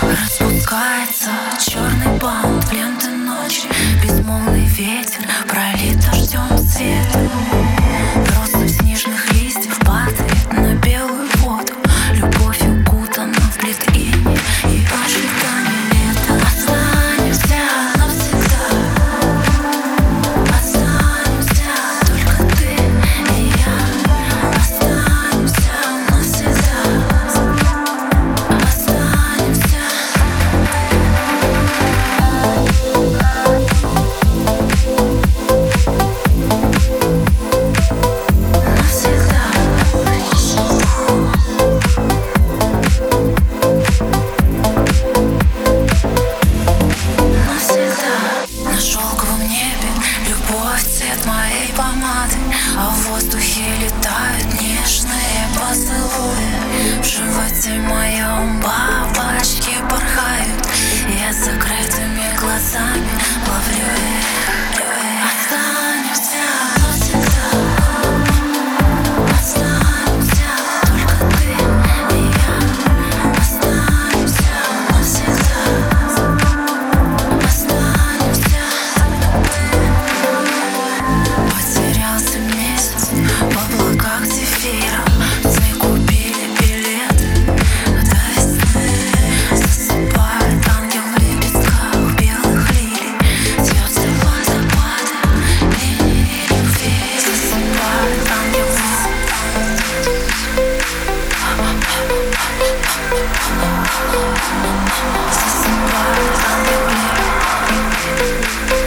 Распускается черный бант в ленты ночи. Безмолвный ветер Любовь цвет моей помады А в воздухе летают нежные поцелуи. В животе моем бабы System powered on the mirror